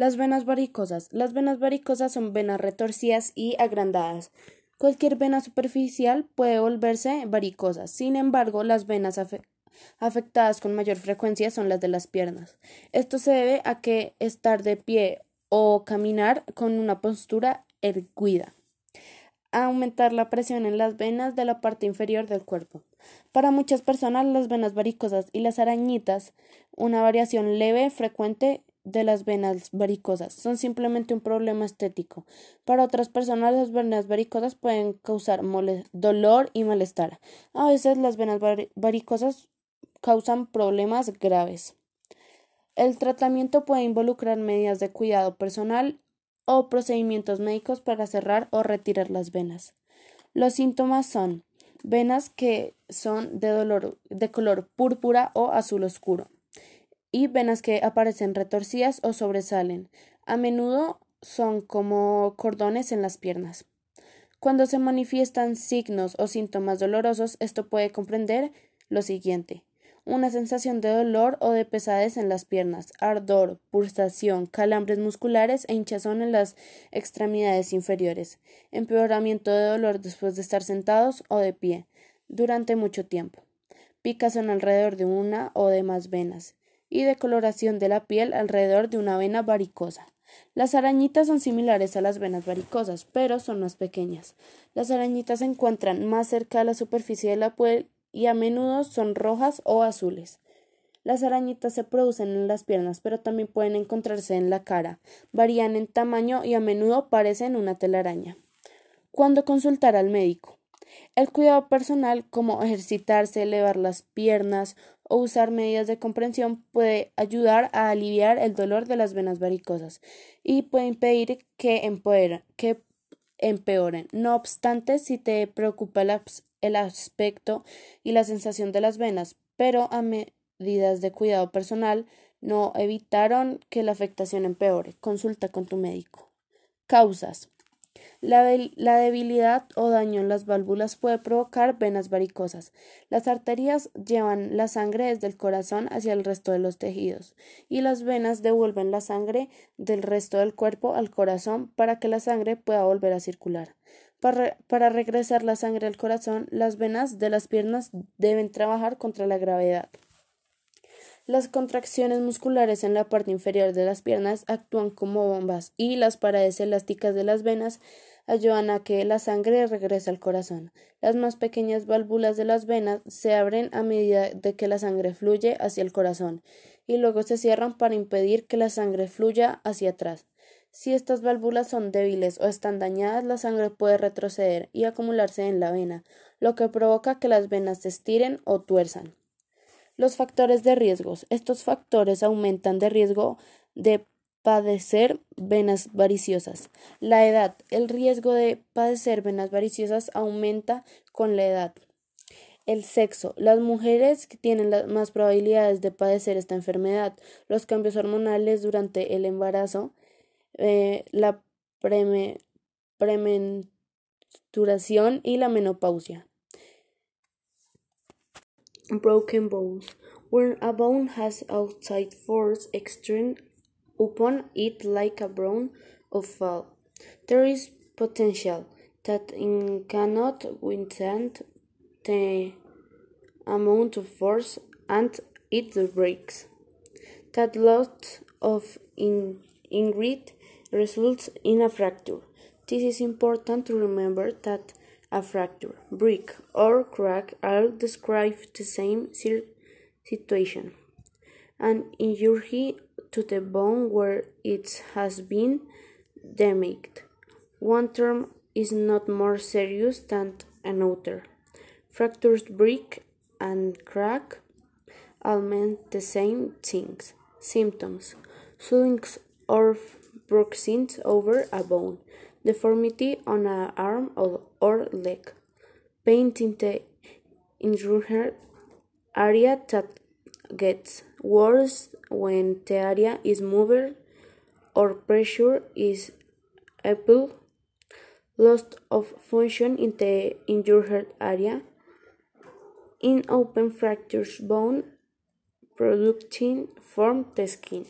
Las venas varicosas. Las venas varicosas son venas retorcidas y agrandadas. Cualquier vena superficial puede volverse varicosa. Sin embargo, las venas afectadas con mayor frecuencia son las de las piernas. Esto se debe a que estar de pie o caminar con una postura erguida. Aumentar la presión en las venas de la parte inferior del cuerpo. Para muchas personas, las venas varicosas y las arañitas, una variación leve frecuente de las venas varicosas son simplemente un problema estético. Para otras personas las venas varicosas pueden causar dolor y malestar. A veces las venas varicosas causan problemas graves. El tratamiento puede involucrar medidas de cuidado personal o procedimientos médicos para cerrar o retirar las venas. Los síntomas son venas que son de dolor de color púrpura o azul oscuro y venas que aparecen retorcidas o sobresalen. A menudo son como cordones en las piernas. Cuando se manifiestan signos o síntomas dolorosos, esto puede comprender lo siguiente una sensación de dolor o de pesadez en las piernas, ardor, pulsación, calambres musculares e hinchazón en las extremidades inferiores, empeoramiento de dolor después de estar sentados o de pie durante mucho tiempo, picazón alrededor de una o de más venas, y decoloración de la piel alrededor de una vena varicosa. Las arañitas son similares a las venas varicosas, pero son más pequeñas. Las arañitas se encuentran más cerca de la superficie de la piel y a menudo son rojas o azules. Las arañitas se producen en las piernas, pero también pueden encontrarse en la cara. Varían en tamaño y a menudo parecen una telaraña. ¿Cuándo consultar al médico? El cuidado personal, como ejercitarse, elevar las piernas o usar medidas de comprensión, puede ayudar a aliviar el dolor de las venas varicosas y puede impedir que, empeoren. No obstante, si te preocupa el aspecto y la sensación de las venas, pero a medidas de cuidado personal no evitaron que la afectación empeore. Consulta con tu médico. Causas. La, debilidad o daño en las válvulas puede provocar venas varicosas. Las arterias llevan la sangre desde el corazón hacia el resto de los tejidos y las venas devuelven la sangre del resto del cuerpo al corazón para que la sangre pueda volver a circular. Para, regresar la sangre al corazón, las venas de las piernas deben trabajar contra la gravedad. Las contracciones musculares en la parte inferior de las piernas actúan como bombas y las paredes elásticas de las venas ayudan a que la sangre regrese al corazón. Las más pequeñas válvulas de las venas se abren a medida de que la sangre fluye hacia el corazón y luego se cierran para impedir que la sangre fluya hacia atrás. Si estas válvulas son débiles o están dañadas, la sangre puede retroceder y acumularse en la vena, lo que provoca que las venas se estiren o tuerzan. Los factores de riesgos. Estos factores aumentan de riesgo de padecer venas variciosas. La edad. El riesgo de padecer venas variciosas aumenta con la edad. El sexo. Las mujeres tienen las más probabilidades de padecer esta enfermedad. Los cambios hormonales durante el embarazo eh, la premenstruación y la menopausia. Broken bones. When a bone has outside force external upon it like a bone of fall, there is potential that it cannot withstand the amount of force and it breaks. That lot of in ingrid results in a fracture. This is important to remember that a fracture, break, or crack all describe the same situation. An injury to the bone where it has been damaged. One term is not more serious than another. Fractures, break, and crack all mean the same things. Symptoms: swellings or bruisings over a bone, deformity on an arm or, or leg, pain in the injured area that gets worse when the area is moved or pressure is applied, loss of function in the injured area, in open fractures bone producing from the skin.